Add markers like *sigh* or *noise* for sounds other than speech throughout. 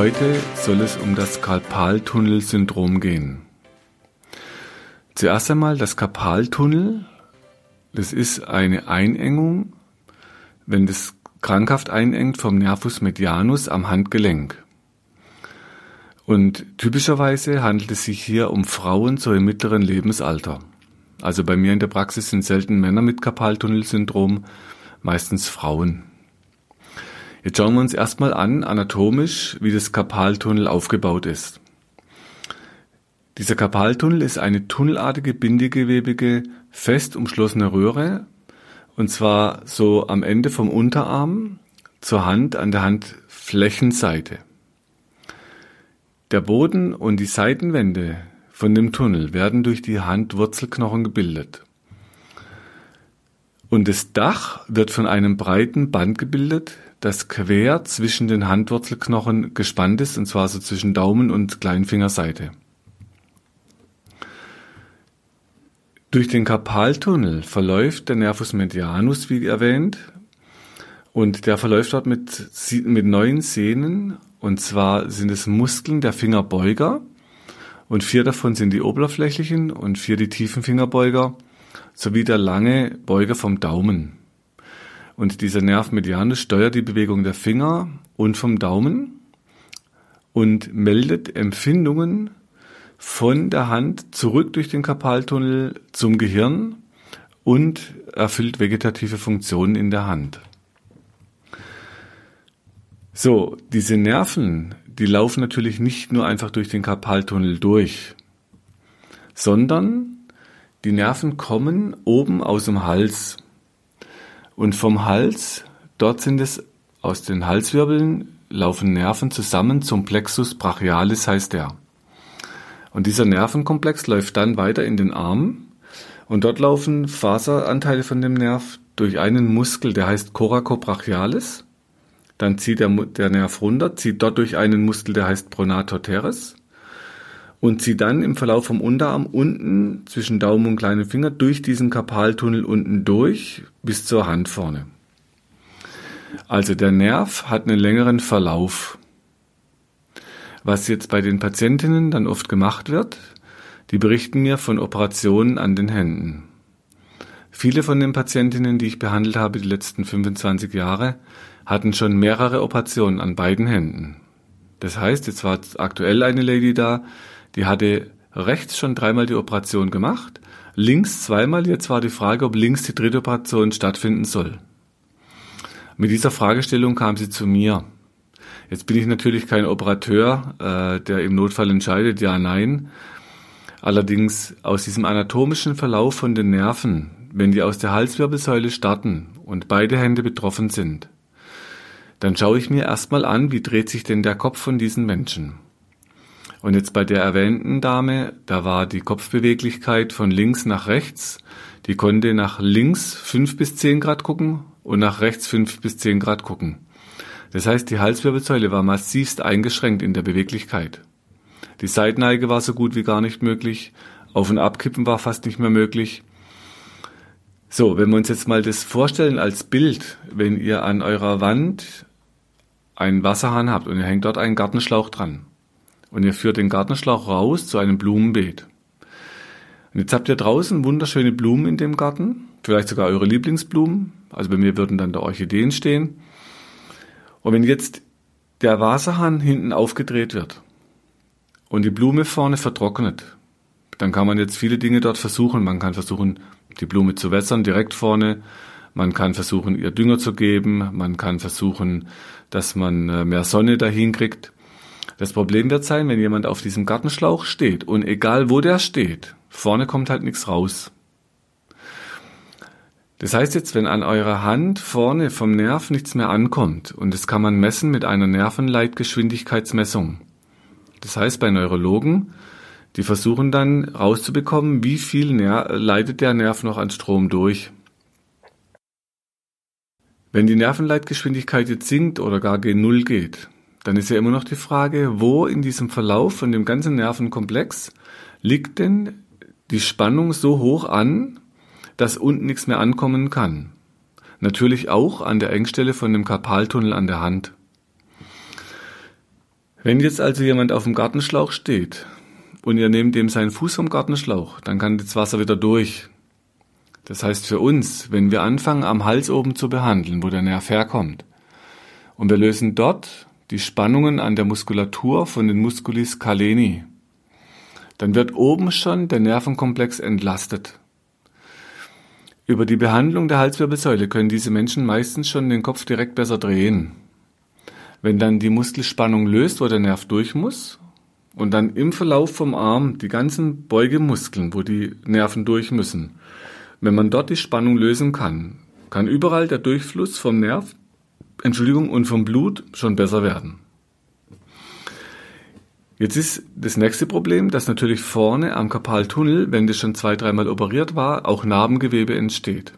Heute soll es um das Karpaltunnelsyndrom gehen. Zuerst einmal das Karpaltunnel. Das ist eine Einengung, wenn das krankhaft einengt vom Nervus medianus am Handgelenk. Und typischerweise handelt es sich hier um Frauen so im mittleren Lebensalter. Also bei mir in der Praxis sind selten Männer mit Karpaltunnelsyndrom, meistens Frauen. Jetzt schauen wir uns erstmal an, anatomisch, wie das Karpaltunnel aufgebaut ist. Dieser Karpaltunnel ist eine tunnelartige, bindegewebige, fest umschlossene Röhre, und zwar so am Ende vom Unterarm zur Hand an der Handflächenseite. Der Boden und die Seitenwände von dem Tunnel werden durch die Handwurzelknochen gebildet. Und das Dach wird von einem breiten Band gebildet, das quer zwischen den Handwurzelknochen gespannt ist, und zwar so zwischen Daumen und Kleinfingerseite. Durch den Karpaltunnel verläuft der Nervus medianus, wie erwähnt, und der verläuft dort mit, mit neun Sehnen, und zwar sind es Muskeln der Fingerbeuger, und vier davon sind die oberflächlichen und vier die tiefen Fingerbeuger, sowie der lange Beuger vom Daumen. Und dieser Nerv medianus steuert die Bewegung der Finger und vom Daumen und meldet Empfindungen von der Hand zurück durch den Karpaltunnel zum Gehirn und erfüllt vegetative Funktionen in der Hand. So, diese Nerven, die laufen natürlich nicht nur einfach durch den Karpaltunnel durch, sondern die Nerven kommen oben aus dem Hals. Und vom Hals, dort sind es aus den Halswirbeln, laufen Nerven zusammen zum Plexus brachialis heißt der. Und dieser Nervenkomplex läuft dann weiter in den Arm und dort laufen Faseranteile von dem Nerv durch einen Muskel, der heißt Coracobrachialis. Dann zieht der, der Nerv runter, zieht dort durch einen Muskel, der heißt Pronator teres und zieht dann im Verlauf vom Unterarm unten zwischen Daumen und kleinen Finger durch diesen Karpaltunnel unten durch bis zur Hand vorne. Also der Nerv hat einen längeren Verlauf. Was jetzt bei den Patientinnen dann oft gemacht wird, die berichten mir von Operationen an den Händen. Viele von den Patientinnen, die ich behandelt habe die letzten 25 Jahre, hatten schon mehrere Operationen an beiden Händen. Das heißt, jetzt war aktuell eine Lady da, die hatte rechts schon dreimal die Operation gemacht, links zweimal. Jetzt war die Frage, ob links die dritte Operation stattfinden soll. Mit dieser Fragestellung kam sie zu mir. Jetzt bin ich natürlich kein Operateur, äh, der im Notfall entscheidet, ja, nein. Allerdings aus diesem anatomischen Verlauf von den Nerven, wenn die aus der Halswirbelsäule starten und beide Hände betroffen sind, dann schaue ich mir erstmal an, wie dreht sich denn der Kopf von diesen Menschen. Und jetzt bei der erwähnten Dame, da war die Kopfbeweglichkeit von links nach rechts. Die konnte nach links fünf bis zehn Grad gucken und nach rechts fünf bis zehn Grad gucken. Das heißt, die Halswirbelsäule war massivst eingeschränkt in der Beweglichkeit. Die Seitneige war so gut wie gar nicht möglich. Auf- und Abkippen war fast nicht mehr möglich. So, wenn wir uns jetzt mal das vorstellen als Bild, wenn ihr an eurer Wand einen Wasserhahn habt und ihr hängt dort einen Gartenschlauch dran und ihr führt den Gartenschlauch raus zu einem Blumenbeet. Und jetzt habt ihr draußen wunderschöne Blumen in dem Garten, vielleicht sogar eure Lieblingsblumen. Also bei mir würden dann da Orchideen stehen. Und wenn jetzt der Wasserhahn hinten aufgedreht wird und die Blume vorne vertrocknet, dann kann man jetzt viele Dinge dort versuchen. Man kann versuchen, die Blume zu wässern direkt vorne. Man kann versuchen, ihr Dünger zu geben. Man kann versuchen, dass man äh, mehr Sonne dahin kriegt. Das Problem wird sein, wenn jemand auf diesem Gartenschlauch steht und egal wo der steht, vorne kommt halt nichts raus. Das heißt jetzt, wenn an eurer Hand vorne vom Nerv nichts mehr ankommt, und das kann man messen mit einer Nervenleitgeschwindigkeitsmessung, Das heißt, bei Neurologen, die versuchen dann rauszubekommen, wie viel Ner leitet der Nerv noch an Strom durch. Wenn die Nervenleitgeschwindigkeit jetzt sinkt oder gar gen Null geht, dann ist ja immer noch die Frage, wo in diesem Verlauf von dem ganzen Nervenkomplex liegt denn die Spannung so hoch an, dass unten nichts mehr ankommen kann. Natürlich auch an der Engstelle von dem Karpaltunnel an der Hand. Wenn jetzt also jemand auf dem Gartenschlauch steht und ihr nehmt dem seinen Fuß vom Gartenschlauch, dann kann das Wasser wieder durch. Das heißt für uns, wenn wir anfangen am Hals oben zu behandeln, wo der Nerv herkommt, und wir lösen dort die Spannungen an der Muskulatur von den Musculis caleni, dann wird oben schon der Nervenkomplex entlastet. Über die Behandlung der Halswirbelsäule können diese Menschen meistens schon den Kopf direkt besser drehen. Wenn dann die Muskelspannung löst, wo der Nerv durch muss, und dann im Verlauf vom Arm die ganzen Beugemuskeln, wo die Nerven durch müssen, wenn man dort die Spannung lösen kann, kann überall der Durchfluss vom Nerv, Entschuldigung, und vom Blut schon besser werden. Jetzt ist das nächste Problem, dass natürlich vorne am Karpaltunnel, wenn das schon zwei, dreimal operiert war, auch Narbengewebe entsteht.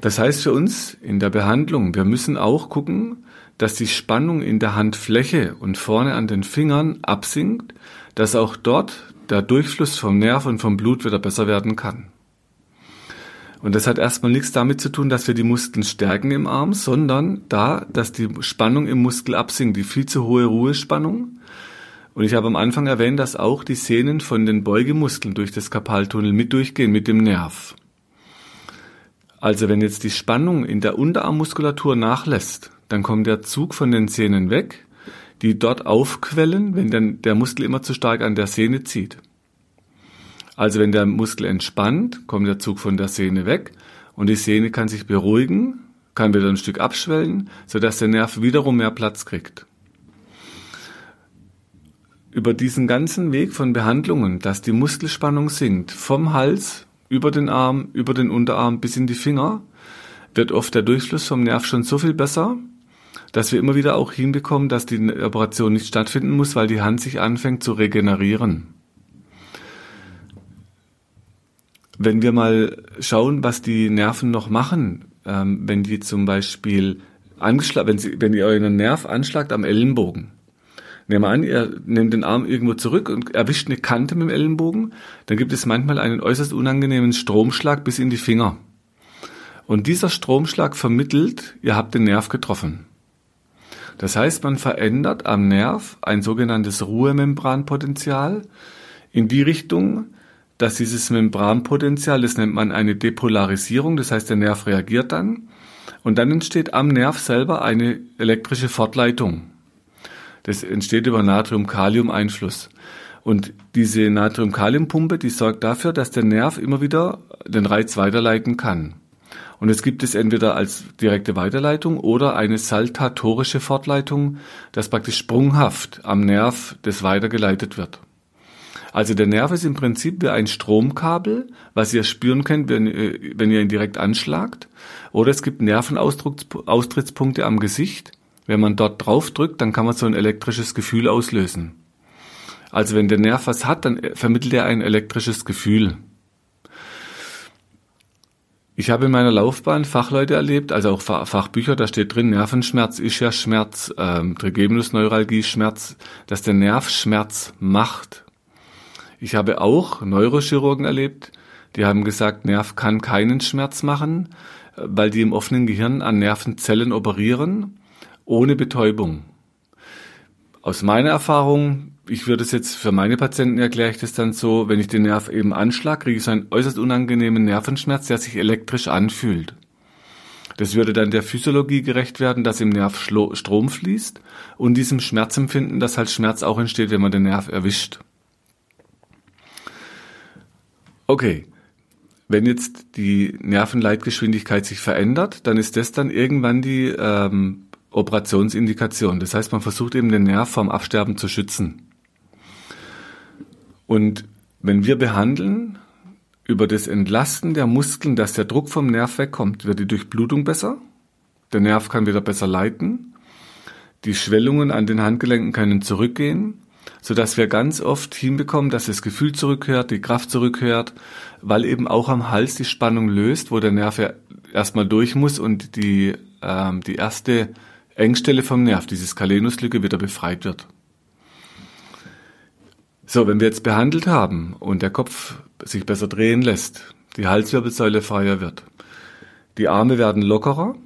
Das heißt für uns in der Behandlung, wir müssen auch gucken, dass die Spannung in der Handfläche und vorne an den Fingern absinkt, dass auch dort der Durchfluss vom Nerv und vom Blut wieder besser werden kann. Und das hat erstmal nichts damit zu tun, dass wir die Muskeln stärken im Arm, sondern da, dass die Spannung im Muskel absinkt, die viel zu hohe Ruhespannung. Und ich habe am Anfang erwähnt, dass auch die Sehnen von den Beugemuskeln durch das Karpaltunnel mit durchgehen, mit dem Nerv. Also wenn jetzt die Spannung in der Unterarmmuskulatur nachlässt, dann kommt der Zug von den Sehnen weg, die dort aufquellen, wenn dann der Muskel immer zu stark an der Sehne zieht. Also wenn der Muskel entspannt, kommt der Zug von der Sehne weg und die Sehne kann sich beruhigen, kann wieder ein Stück abschwellen, sodass der Nerv wiederum mehr Platz kriegt. Über diesen ganzen Weg von Behandlungen, dass die Muskelspannung sinkt, vom Hals über den Arm, über den Unterarm bis in die Finger, wird oft der Durchfluss vom Nerv schon so viel besser, dass wir immer wieder auch hinbekommen, dass die Operation nicht stattfinden muss, weil die Hand sich anfängt zu regenerieren. Wenn wir mal schauen, was die Nerven noch machen, ähm, wenn die zum Beispiel angeschlagen, wenn, wenn ihr euren Nerv anschlagt am Ellenbogen, Nehmen wir an, ihr nehmt den Arm irgendwo zurück und erwischt eine Kante mit dem Ellenbogen, dann gibt es manchmal einen äußerst unangenehmen Stromschlag bis in die Finger. Und dieser Stromschlag vermittelt, ihr habt den Nerv getroffen. Das heißt, man verändert am Nerv ein sogenanntes Ruhemembranpotenzial in die Richtung, dass dieses Membranpotenzial, das nennt man eine Depolarisierung, das heißt, der Nerv reagiert dann und dann entsteht am Nerv selber eine elektrische Fortleitung. Das entsteht über Natrium-Kalium-Einfluss. Und diese Natrium-Kalium-Pumpe, die sorgt dafür, dass der Nerv immer wieder den Reiz weiterleiten kann. Und es gibt es entweder als direkte Weiterleitung oder eine saltatorische Fortleitung, das praktisch sprunghaft am Nerv das weitergeleitet wird. Also der Nerv ist im Prinzip wie ein Stromkabel, was ihr spüren könnt, wenn, äh, wenn ihr ihn direkt anschlagt. Oder es gibt Nervenaustrittspunkte am Gesicht. Wenn man dort drauf drückt, dann kann man so ein elektrisches Gefühl auslösen. Also wenn der Nerv was hat, dann vermittelt er ein elektrisches Gefühl. Ich habe in meiner Laufbahn Fachleute erlebt, also auch Fachbücher, da steht drin, Nervenschmerz ist ja Schmerz, ähm, Trigeminusneuralgie Schmerz, dass der Nerv Schmerz macht. Ich habe auch Neurochirurgen erlebt, die haben gesagt, Nerv kann keinen Schmerz machen, äh, weil die im offenen Gehirn an Nervenzellen operieren, ohne Betäubung. Aus meiner Erfahrung ich würde es jetzt für meine Patienten erkläre ich das dann so, wenn ich den Nerv eben anschlag, kriege ich so einen äußerst unangenehmen Nervenschmerz, der sich elektrisch anfühlt. Das würde dann der Physiologie gerecht werden, dass im Nerv Strom fließt und diesem Schmerzempfinden, dass halt Schmerz auch entsteht, wenn man den Nerv erwischt. Okay, wenn jetzt die Nervenleitgeschwindigkeit sich verändert, dann ist das dann irgendwann die ähm, Operationsindikation. Das heißt, man versucht eben den Nerv vom Absterben zu schützen. Und wenn wir behandeln über das Entlasten der Muskeln, dass der Druck vom Nerv wegkommt, wird die Durchblutung besser, der Nerv kann wieder besser leiten, Die Schwellungen an den Handgelenken können zurückgehen, so dass wir ganz oft hinbekommen, dass das Gefühl zurückhört, die Kraft zurückhört, weil eben auch am Hals die Spannung löst, wo der Nerv ja erstmal durch muss und die, ähm, die erste Engstelle vom Nerv, diese Skalenuslücke, wieder befreit wird. So, wenn wir jetzt behandelt haben und der Kopf sich besser drehen lässt, die Halswirbelsäule freier wird, die Arme werden lockerer,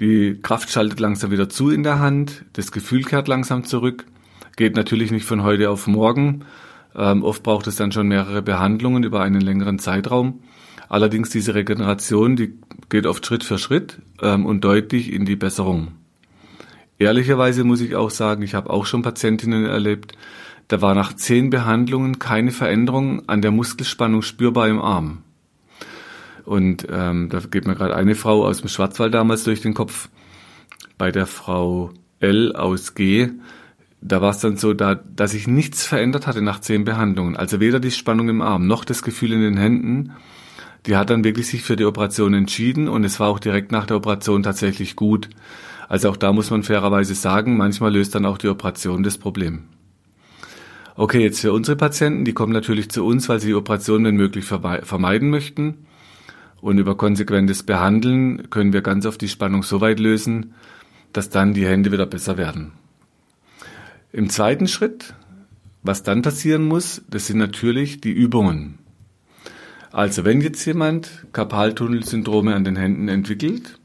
die Kraft schaltet langsam wieder zu in der Hand, das Gefühl kehrt langsam zurück, geht natürlich nicht von heute auf morgen. Ähm, oft braucht es dann schon mehrere Behandlungen über einen längeren Zeitraum. Allerdings diese Regeneration, die geht oft Schritt für Schritt ähm, und deutlich in die Besserung. Ehrlicherweise muss ich auch sagen, ich habe auch schon Patientinnen erlebt, da war nach zehn Behandlungen keine Veränderung an der Muskelspannung spürbar im Arm. Und ähm, da geht mir gerade eine Frau aus dem Schwarzwald damals durch den Kopf. Bei der Frau L aus G, da war es dann so, da, dass sich nichts verändert hatte nach zehn Behandlungen. Also weder die Spannung im Arm noch das Gefühl in den Händen. Die hat dann wirklich sich für die Operation entschieden und es war auch direkt nach der Operation tatsächlich gut. Also auch da muss man fairerweise sagen, manchmal löst dann auch die Operation das Problem. Okay, jetzt für unsere Patienten, die kommen natürlich zu uns, weil sie die Operation wenn möglich vermeiden möchten. Und über konsequentes Behandeln können wir ganz oft die Spannung so weit lösen, dass dann die Hände wieder besser werden. Im zweiten Schritt, was dann passieren muss, das sind natürlich die Übungen. Also wenn jetzt jemand Karpaltunnelsyndrome an den Händen entwickelt,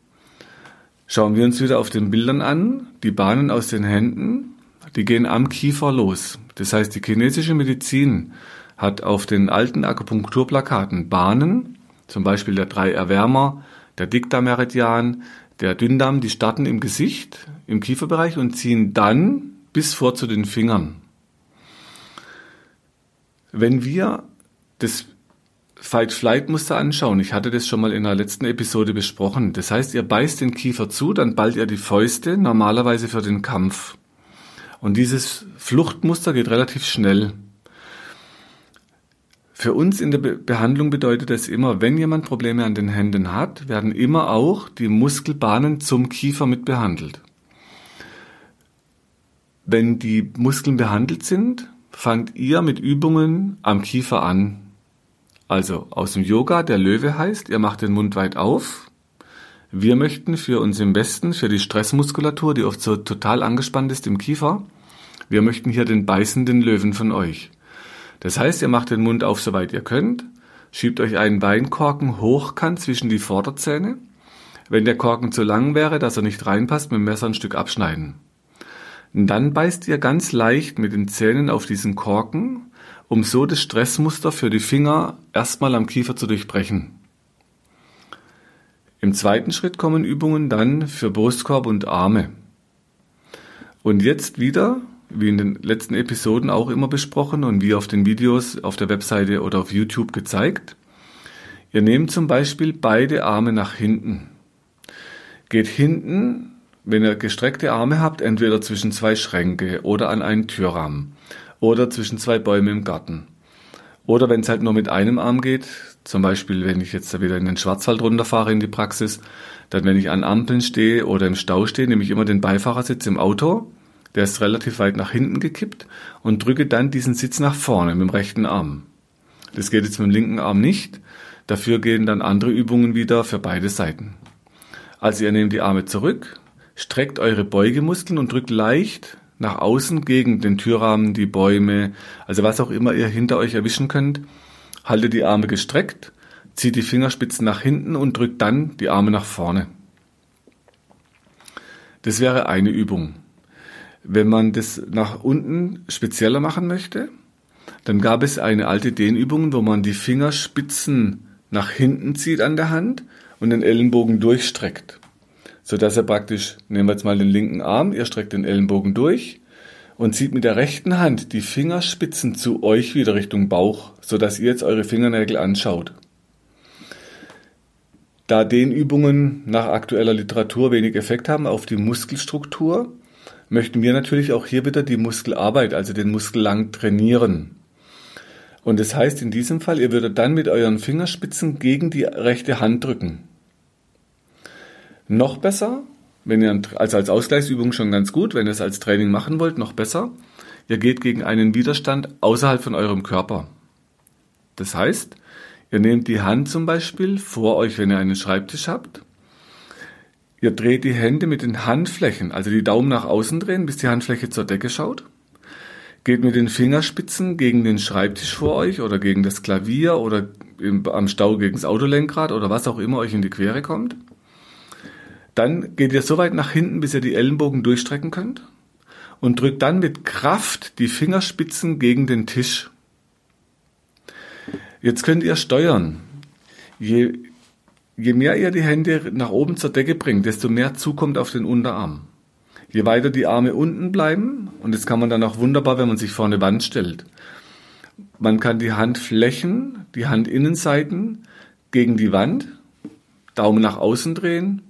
schauen wir uns wieder auf den Bildern an, die Bahnen aus den Händen, die gehen am Kiefer los. Das heißt, die chinesische Medizin hat auf den alten Akupunkturplakaten Bahnen, zum Beispiel der drei Erwärmer, der Dickdarmmeridian, der Dünndarm, die starten im Gesicht, im Kieferbereich und ziehen dann bis vor zu den Fingern. Wenn wir das Fight-Flight-Muster anschauen, ich hatte das schon mal in der letzten Episode besprochen, das heißt, ihr beißt den Kiefer zu, dann ballt ihr die Fäuste, normalerweise für den Kampf. Und dieses Fluchtmuster geht relativ schnell. Für uns in der Be Behandlung bedeutet es immer, wenn jemand Probleme an den Händen hat, werden immer auch die Muskelbahnen zum Kiefer mit behandelt. Wenn die Muskeln behandelt sind, fangt ihr mit Übungen am Kiefer an. Also aus dem Yoga, der Löwe heißt, ihr macht den Mund weit auf. Wir möchten für uns im Westen, für die Stressmuskulatur, die oft so total angespannt ist im Kiefer, wir möchten hier den beißenden Löwen von euch. Das heißt, ihr macht den Mund auf, soweit ihr könnt, schiebt euch einen Weinkorken hochkant zwischen die Vorderzähne. Wenn der Korken zu lang wäre, dass er nicht reinpasst, mit dem Messer ein Stück abschneiden. Dann beißt ihr ganz leicht mit den Zähnen auf diesen Korken, um so das Stressmuster für die Finger erstmal am Kiefer zu durchbrechen. Im zweiten Schritt kommen Übungen dann für Brustkorb und Arme. Und jetzt wieder wie in den letzten Episoden auch immer besprochen und wie auf den Videos auf der Webseite oder auf YouTube gezeigt. Ihr nehmt zum Beispiel beide Arme nach hinten. Geht hinten, wenn ihr gestreckte Arme habt, entweder zwischen zwei Schränke oder an einen Türrahmen oder zwischen zwei Bäume im Garten. Oder wenn es halt nur mit einem Arm geht, zum Beispiel wenn ich jetzt wieder in den Schwarzwald runterfahre in die Praxis, dann wenn ich an Ampeln stehe oder im Stau stehe, nehme ich immer den Beifahrersitz im Auto der ist relativ weit nach hinten gekippt und drücke dann diesen Sitz nach vorne mit dem rechten Arm. Das geht jetzt mit dem linken Arm nicht. Dafür gehen dann andere Übungen wieder für beide Seiten. Also ihr nehmt die Arme zurück, streckt eure Beugemuskeln und drückt leicht nach außen gegen den Türrahmen, die Bäume, also was auch immer ihr hinter euch erwischen könnt. Haltet die Arme gestreckt, zieht die Fingerspitzen nach hinten und drückt dann die Arme nach vorne. Das wäre eine Übung. Wenn man das nach unten spezieller machen möchte, dann gab es eine alte Dehnübung, wo man die Fingerspitzen nach hinten zieht an der Hand und den Ellenbogen durchstreckt. So dass er praktisch, nehmen wir jetzt mal den linken Arm, ihr streckt den Ellenbogen durch und zieht mit der rechten Hand die Fingerspitzen zu euch wieder Richtung Bauch, so dass ihr jetzt eure Fingernägel anschaut. Da Dehnübungen nach aktueller Literatur wenig Effekt haben auf die Muskelstruktur, möchten wir natürlich auch hier wieder die Muskelarbeit, also den Muskel lang trainieren. Und das heißt in diesem Fall, ihr würdet dann mit euren Fingerspitzen gegen die rechte Hand drücken. Noch besser, wenn ihr also als Ausgleichsübung schon ganz gut, wenn ihr es als Training machen wollt, noch besser. Ihr geht gegen einen Widerstand außerhalb von eurem Körper. Das heißt, ihr nehmt die Hand zum Beispiel vor euch, wenn ihr einen Schreibtisch habt. Ihr dreht die Hände mit den Handflächen, also die Daumen nach außen drehen, bis die Handfläche zur Decke schaut. Geht mit den Fingerspitzen gegen den Schreibtisch vor euch oder gegen das Klavier oder im, am Stau gegen das Autolenkrad oder was auch immer euch in die Quere kommt. Dann geht ihr so weit nach hinten, bis ihr die Ellenbogen durchstrecken könnt und drückt dann mit Kraft die Fingerspitzen gegen den Tisch. Jetzt könnt ihr steuern. Je, je mehr ihr die Hände nach oben zur Decke bringt, desto mehr zukommt auf den Unterarm. Je weiter die Arme unten bleiben, und das kann man dann auch wunderbar, wenn man sich vor eine Wand stellt. Man kann die Handflächen, die Handinnenseiten gegen die Wand, Daumen nach außen drehen,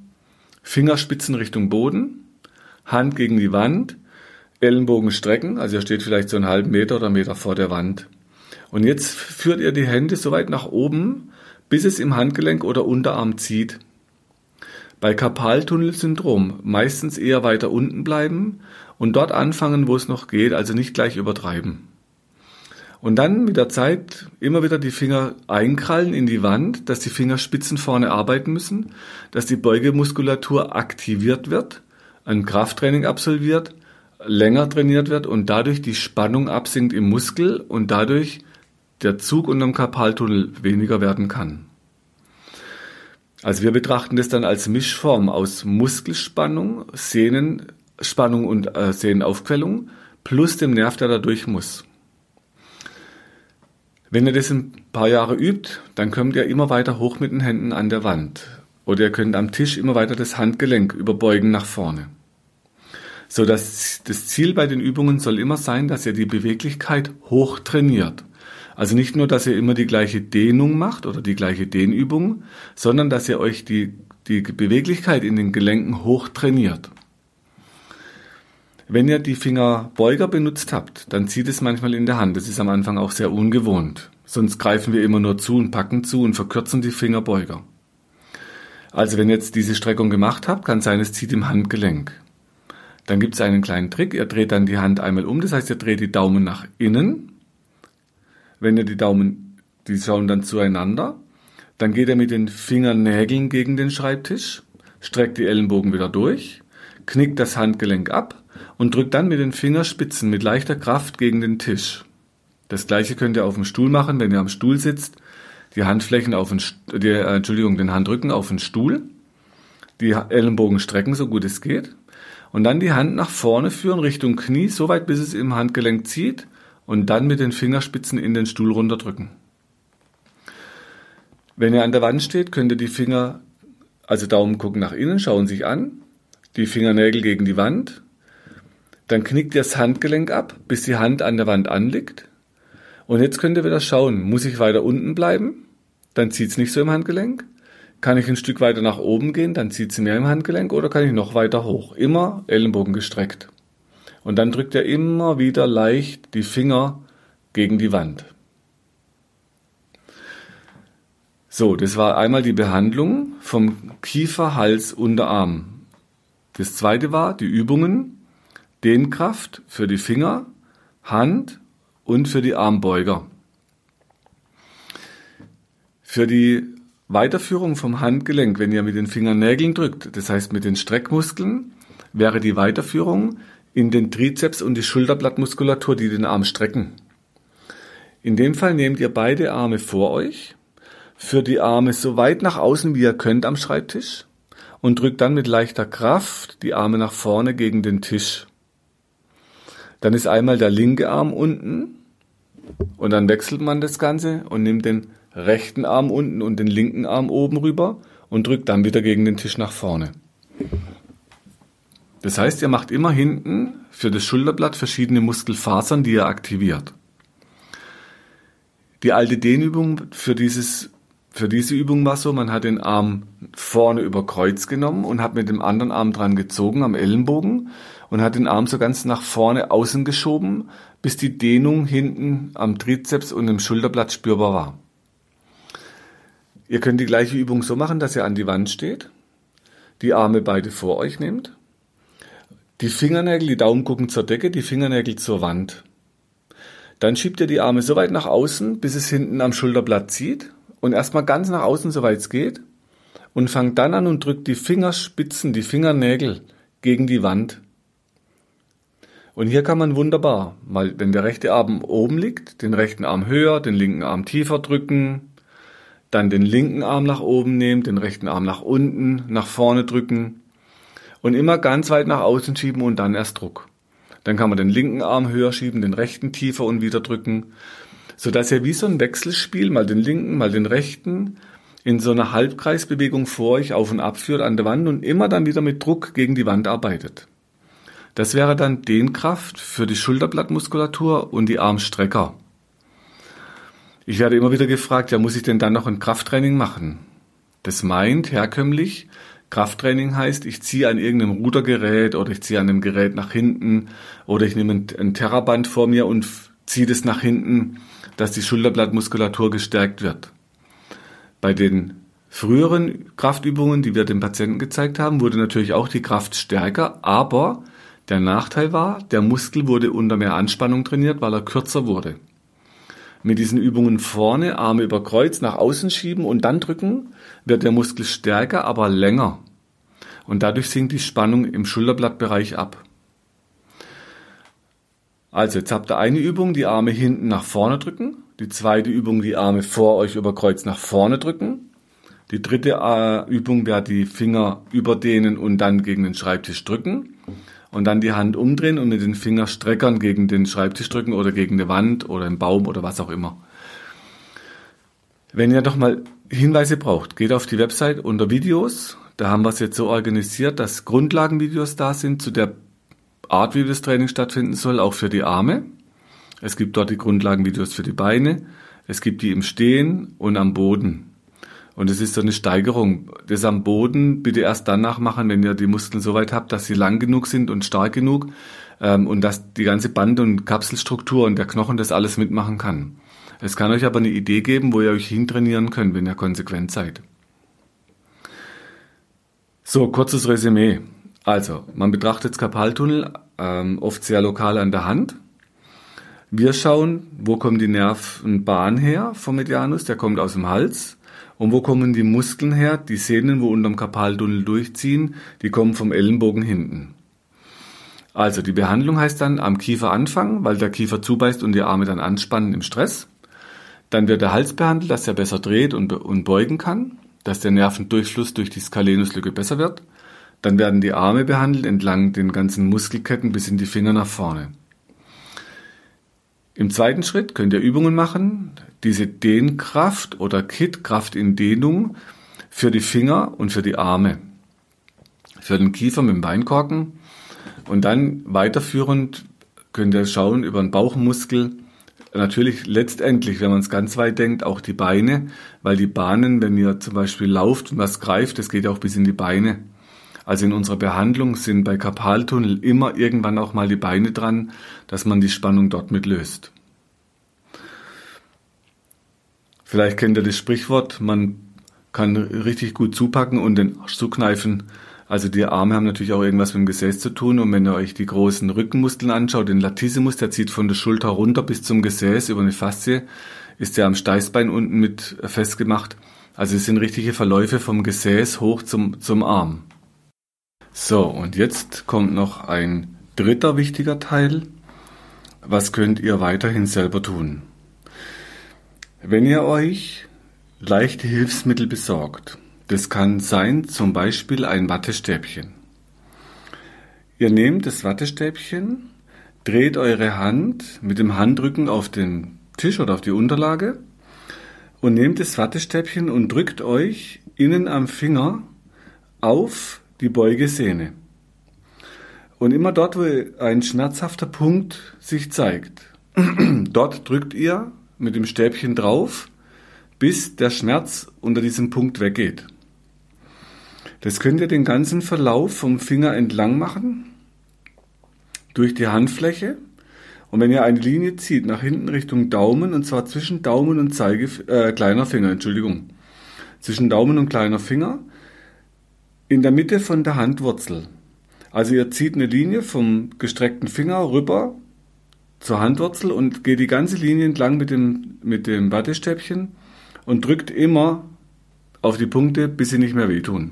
Fingerspitzen Richtung Boden, Hand gegen die Wand, Ellenbogen strecken, also ihr steht vielleicht so einen halben Meter oder Meter vor der Wand. Und jetzt führt ihr die Hände so weit nach oben, bis es im Handgelenk oder Unterarm zieht. Bei Karpaltunnelsyndrom meistens eher weiter unten bleiben und dort anfangen, wo es noch geht, also nicht gleich übertreiben. Und dann mit der Zeit immer wieder die Finger einkrallen in die Wand, dass die Fingerspitzen vorne arbeiten müssen, dass die Beugemuskulatur aktiviert wird, ein Krafttraining absolviert, länger trainiert wird und dadurch die Spannung absinkt im Muskel und dadurch der Zug unterm Karpaltunnel weniger werden kann. Also wir betrachten das dann als Mischform aus Muskelspannung, Sehnenspannung und äh, Sehnenaufquellung plus dem Nerv, der da durch muss. Wenn ihr das ein paar Jahre übt, dann kommt ihr immer weiter hoch mit den Händen an der Wand. Oder ihr könnt am Tisch immer weiter das Handgelenk überbeugen nach vorne. So dass das Ziel bei den Übungen soll immer sein, dass ihr die Beweglichkeit hoch trainiert. Also nicht nur, dass ihr immer die gleiche Dehnung macht oder die gleiche Dehnübung, sondern dass ihr euch die, die Beweglichkeit in den Gelenken hoch trainiert. Wenn ihr die Fingerbeuger benutzt habt, dann zieht es manchmal in der Hand. Das ist am Anfang auch sehr ungewohnt. Sonst greifen wir immer nur zu und packen zu und verkürzen die Fingerbeuger. Also wenn ihr jetzt diese Streckung gemacht habt, kann sein, es zieht im Handgelenk. Dann gibt es einen kleinen Trick. Ihr dreht dann die Hand einmal um. Das heißt, ihr dreht die Daumen nach innen wenn ihr die Daumen, die schauen dann zueinander, dann geht er mit den Fingernägeln gegen den Schreibtisch, streckt die Ellenbogen wieder durch, knickt das Handgelenk ab und drückt dann mit den Fingerspitzen mit leichter Kraft gegen den Tisch. Das gleiche könnt ihr auf dem Stuhl machen, wenn ihr am Stuhl sitzt, die Handflächen auf den, die, äh, Entschuldigung, den Handrücken auf den Stuhl, die Ellenbogen strecken, so gut es geht, und dann die Hand nach vorne führen Richtung Knie, so weit bis es im Handgelenk zieht. Und dann mit den Fingerspitzen in den Stuhl runterdrücken. Wenn ihr an der Wand steht, könnt ihr die Finger, also Daumen gucken nach innen, schauen sich an, die Fingernägel gegen die Wand, dann knickt ihr das Handgelenk ab, bis die Hand an der Wand anliegt. Und jetzt könnt ihr wieder schauen, muss ich weiter unten bleiben? Dann zieht es nicht so im Handgelenk. Kann ich ein Stück weiter nach oben gehen, dann zieht es mehr im Handgelenk oder kann ich noch weiter hoch? Immer Ellenbogen gestreckt. Und dann drückt er immer wieder leicht die Finger gegen die Wand. So, das war einmal die Behandlung vom Kiefer, Hals, Unterarm. Das zweite war die Übungen, Dehnkraft für die Finger, Hand und für die Armbeuger. Für die Weiterführung vom Handgelenk, wenn ihr mit den Fingernägeln drückt, das heißt mit den Streckmuskeln, wäre die Weiterführung in den Trizeps und die Schulterblattmuskulatur, die den Arm strecken. In dem Fall nehmt ihr beide Arme vor euch, führt die Arme so weit nach außen wie ihr könnt am Schreibtisch und drückt dann mit leichter Kraft die Arme nach vorne gegen den Tisch. Dann ist einmal der linke Arm unten und dann wechselt man das Ganze und nimmt den rechten Arm unten und den linken Arm oben rüber und drückt dann wieder gegen den Tisch nach vorne. Das heißt, ihr macht immer hinten für das Schulterblatt verschiedene Muskelfasern, die ihr aktiviert. Die alte Dehnübung für dieses für diese Übung war so, man hat den Arm vorne über Kreuz genommen und hat mit dem anderen Arm dran gezogen am Ellenbogen und hat den Arm so ganz nach vorne außen geschoben, bis die Dehnung hinten am Trizeps und im Schulterblatt spürbar war. Ihr könnt die gleiche Übung so machen, dass ihr an die Wand steht die Arme beide vor euch nehmt, die Fingernägel, die Daumen gucken zur Decke, die Fingernägel zur Wand. Dann schiebt ihr die Arme so weit nach außen, bis es hinten am Schulterblatt zieht und erstmal ganz nach außen, soweit es geht und fangt dann an und drückt die Fingerspitzen, die Fingernägel gegen die Wand. Und hier kann man wunderbar, mal wenn der rechte Arm oben liegt, den rechten Arm höher, den linken Arm tiefer drücken, dann den linken Arm nach oben nehmen, den rechten Arm nach unten, nach vorne drücken und immer ganz weit nach außen schieben und dann erst Druck. Dann kann man den linken Arm höher schieben, den rechten tiefer und wieder drücken, so dass ihr wie so ein Wechselspiel mal den linken, mal den rechten in so einer Halbkreisbewegung vor euch auf und ab führt an der Wand und immer dann wieder mit Druck gegen die Wand arbeitet. Das wäre dann Dehnkraft für die Schulterblattmuskulatur und die Armstrecker. Ich werde immer wieder gefragt, ja, muss ich denn dann noch ein Krafttraining machen? Das meint herkömmlich, Krafttraining heißt, ich ziehe an irgendeinem Rudergerät oder ich ziehe an einem Gerät nach hinten oder ich nehme ein Terraband vor mir und ziehe das nach hinten, dass die Schulterblattmuskulatur gestärkt wird. Bei den früheren Kraftübungen, die wir dem Patienten gezeigt haben, wurde natürlich auch die Kraft stärker, aber der Nachteil war, der Muskel wurde unter mehr Anspannung trainiert, weil er kürzer wurde. Mit diesen Übungen vorne, Arme über Kreuz, nach außen schieben und dann drücken, wird der Muskel stärker, aber länger. Und dadurch sinkt die Spannung im Schulterblattbereich ab. Also jetzt habt ihr eine Übung, die Arme hinten nach vorne drücken. Die zweite Übung, die Arme vor euch über Kreuz nach vorne drücken. Die dritte äh, Übung wäre die Finger überdehnen und dann gegen den Schreibtisch drücken. Und dann die Hand umdrehen und mit den Fingerstreckern gegen den Schreibtisch drücken oder gegen eine Wand oder einen Baum oder was auch immer. Wenn ihr doch mal Hinweise braucht, geht auf die Website unter Videos. Da haben wir es jetzt so organisiert, dass Grundlagenvideos da sind zu der Art, wie das Training stattfinden soll, auch für die Arme. Es gibt dort die Grundlagenvideos für die Beine. Es gibt die im Stehen und am Boden. Und es ist so eine Steigerung. Das am Boden bitte erst danach machen, wenn ihr die Muskeln so weit habt, dass sie lang genug sind und stark genug ähm, und dass die ganze Band- und Kapselstruktur und der Knochen das alles mitmachen kann. Es kann euch aber eine Idee geben, wo ihr euch hintrainieren könnt, wenn ihr konsequent seid. So, kurzes Resümee. Also, man betrachtet Skapaltunnel ähm, oft sehr lokal an der Hand. Wir schauen, wo kommt die Nervenbahn her vom Medianus, der kommt aus dem Hals. Und wo kommen die Muskeln her? Die Sehnen, wo unterm Karpaltunnel durchziehen, die kommen vom Ellenbogen hinten. Also die Behandlung heißt dann am Kiefer anfangen, weil der Kiefer zubeißt und die Arme dann anspannen im Stress. Dann wird der Hals behandelt, dass er besser dreht und, und beugen kann, dass der Nervendurchfluss durch die Skalenuslücke besser wird. Dann werden die Arme behandelt entlang den ganzen Muskelketten bis in die Finger nach vorne. Im zweiten Schritt könnt ihr Übungen machen, diese Dehnkraft oder Kit-Kraft in Dehnung für die Finger und für die Arme. Für den Kiefer mit dem Beinkorken. Und dann weiterführend könnt ihr schauen über den Bauchmuskel. Natürlich letztendlich, wenn man es ganz weit denkt, auch die Beine, weil die Bahnen, wenn ihr zum Beispiel lauft und was greift, das geht auch bis in die Beine. Also in unserer Behandlung sind bei Karpaltunnel immer irgendwann auch mal die Beine dran, dass man die Spannung dort mit löst. Vielleicht kennt ihr das Sprichwort, man kann richtig gut zupacken und den Arsch zukneifen. Also die Arme haben natürlich auch irgendwas mit dem Gesäß zu tun. Und wenn ihr euch die großen Rückenmuskeln anschaut, den Latissimus, der zieht von der Schulter runter bis zum Gesäß über eine Faszie, ist der am Steißbein unten mit festgemacht. Also es sind richtige Verläufe vom Gesäß hoch zum, zum Arm. So, und jetzt kommt noch ein dritter wichtiger Teil. Was könnt ihr weiterhin selber tun? Wenn ihr euch leichte Hilfsmittel besorgt, das kann sein zum Beispiel ein Wattestäbchen. Ihr nehmt das Wattestäbchen, dreht eure Hand mit dem Handrücken auf den Tisch oder auf die Unterlage und nehmt das Wattestäbchen und drückt euch innen am Finger auf die Beugesehne. Und immer dort, wo ein schmerzhafter Punkt sich zeigt, *clears throat* dort drückt ihr mit dem Stäbchen drauf, bis der Schmerz unter diesem Punkt weggeht. Das könnt ihr den ganzen Verlauf vom Finger entlang machen, durch die Handfläche. Und wenn ihr eine Linie zieht nach hinten Richtung Daumen, und zwar zwischen Daumen und Zeige, äh, kleiner Finger, Entschuldigung, zwischen Daumen und kleiner Finger, in der Mitte von der Handwurzel. Also ihr zieht eine Linie vom gestreckten Finger rüber zur Handwurzel und geht die ganze Linie entlang mit dem, mit dem Wattestäbchen und drückt immer auf die Punkte, bis sie nicht mehr wehtun.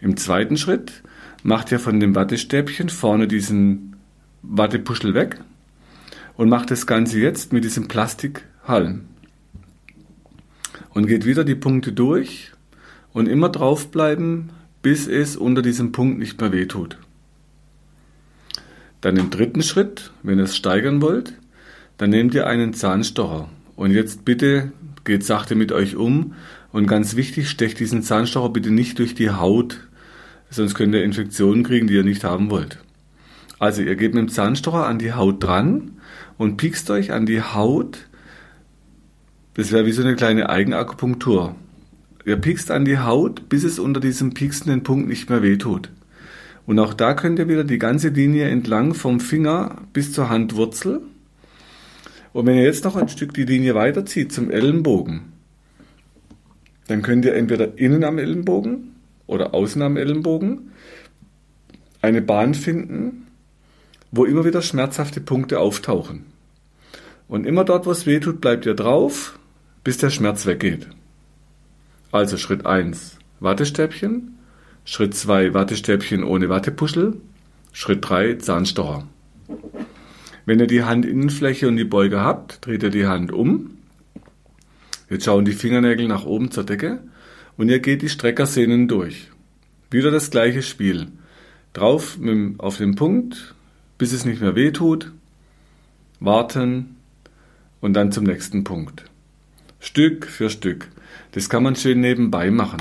Im zweiten Schritt macht ihr von dem Wattestäbchen vorne diesen Wattepuschel weg und macht das Ganze jetzt mit diesem Plastikhalm. Und geht wieder die Punkte durch und immer draufbleiben, bis es unter diesem Punkt nicht mehr wehtut. Dann im dritten Schritt, wenn ihr es steigern wollt, dann nehmt ihr einen Zahnstocher. Und jetzt bitte geht sachte mit euch um und ganz wichtig, stecht diesen Zahnstocher bitte nicht durch die Haut, sonst könnt ihr Infektionen kriegen, die ihr nicht haben wollt. Also ihr geht mit dem Zahnstocher an die Haut dran und piekst euch an die Haut. Das wäre wie so eine kleine Eigenakupunktur. Ihr piekst an die Haut, bis es unter diesem piekstenden Punkt nicht mehr wehtut. Und auch da könnt ihr wieder die ganze Linie entlang vom Finger bis zur Handwurzel. Und wenn ihr jetzt noch ein Stück die Linie weiterzieht zum Ellenbogen, dann könnt ihr entweder innen am Ellenbogen oder außen am Ellenbogen eine Bahn finden, wo immer wieder schmerzhafte Punkte auftauchen. Und immer dort, wo es weh tut, bleibt ihr drauf, bis der Schmerz weggeht. Also Schritt 1 Wattestäbchen, Schritt 2 Wattestäbchen ohne Wattepuschel. Schritt 3 Zahnstocher. Wenn ihr die Handinnenfläche und die Beuge habt, dreht ihr die Hand um. Jetzt schauen die Fingernägel nach oben zur Decke und ihr geht die Streckersehnen durch. Wieder das gleiche Spiel. Drauf mit, auf den Punkt, bis es nicht mehr weh tut. Warten und dann zum nächsten Punkt. Stück für Stück. Das kann man schön nebenbei machen.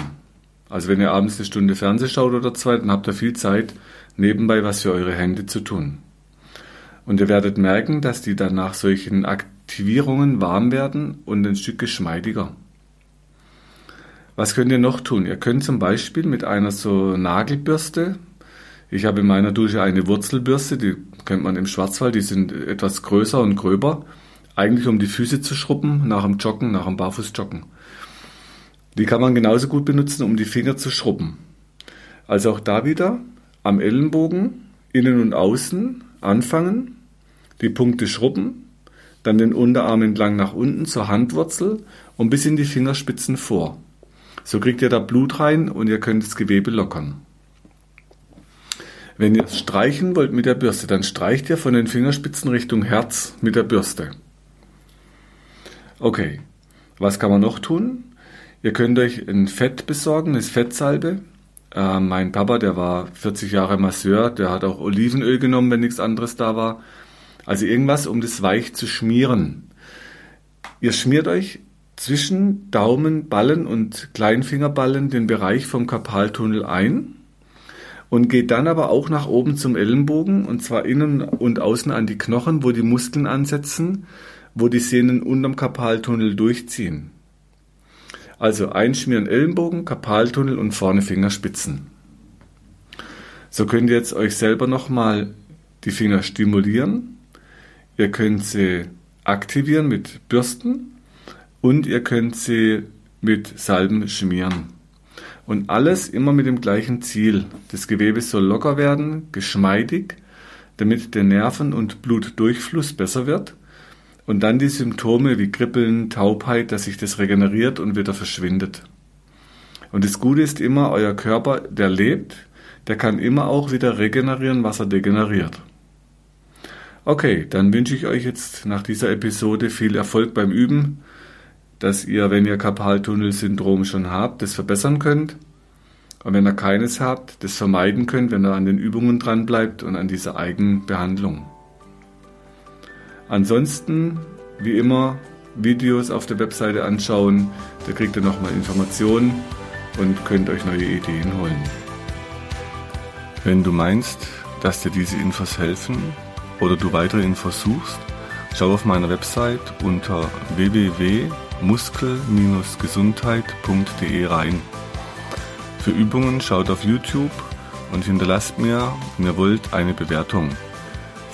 Also wenn ihr abends eine Stunde Fernseh schaut oder zwei, dann habt ihr viel Zeit, nebenbei was für eure Hände zu tun. Und ihr werdet merken, dass die dann nach solchen Aktivierungen warm werden und ein Stück geschmeidiger. Was könnt ihr noch tun? Ihr könnt zum Beispiel mit einer so Nagelbürste, ich habe in meiner Dusche eine Wurzelbürste, die kennt man im Schwarzwald, die sind etwas größer und gröber, eigentlich um die Füße zu schrubben nach dem Joggen, nach dem Barfußjoggen. Die kann man genauso gut benutzen, um die Finger zu schrubben. Also auch da wieder am Ellenbogen, innen und außen anfangen, die Punkte schrubben, dann den Unterarm entlang nach unten zur Handwurzel und bis in die Fingerspitzen vor. So kriegt ihr da Blut rein und ihr könnt das Gewebe lockern. Wenn ihr streichen wollt mit der Bürste, dann streicht ihr von den Fingerspitzen Richtung Herz mit der Bürste. Okay, was kann man noch tun? Ihr könnt euch ein Fett besorgen, eine Fettsalbe. Äh, mein Papa, der war 40 Jahre Masseur, der hat auch Olivenöl genommen, wenn nichts anderes da war. Also irgendwas, um das weich zu schmieren. Ihr schmiert euch zwischen Daumenballen und Kleinfingerballen den Bereich vom Karpaltunnel ein und geht dann aber auch nach oben zum Ellenbogen und zwar innen und außen an die Knochen, wo die Muskeln ansetzen, wo die Sehnen unterm Karpaltunnel durchziehen. Also einschmieren Ellenbogen, Karpaltunnel und vorne Fingerspitzen. So könnt ihr jetzt euch selber nochmal die Finger stimulieren. Ihr könnt sie aktivieren mit Bürsten und ihr könnt sie mit Salben schmieren. Und alles immer mit dem gleichen Ziel. Das Gewebe soll locker werden, geschmeidig, damit der Nerven- und Blutdurchfluss besser wird und dann die Symptome wie Kribbeln, Taubheit, dass sich das regeneriert und wieder verschwindet. Und das Gute ist immer, euer Körper, der lebt, der kann immer auch wieder regenerieren, was er degeneriert. Okay, dann wünsche ich euch jetzt nach dieser Episode viel Erfolg beim Üben, dass ihr, wenn ihr Karpaltunnelsyndrom schon habt, das verbessern könnt. Und wenn ihr keines habt, das vermeiden könnt, wenn ihr an den Übungen dran bleibt und an dieser Eigenbehandlung. Ansonsten, wie immer, Videos auf der Webseite anschauen. Da kriegt ihr nochmal Informationen und könnt euch neue Ideen holen. Wenn du meinst, dass dir diese Infos helfen oder du weitere Infos suchst, schau auf meiner Website unter www.muskel-gesundheit.de rein. Für Übungen schaut auf YouTube und hinterlasst mir, wenn ihr wollt, eine Bewertung.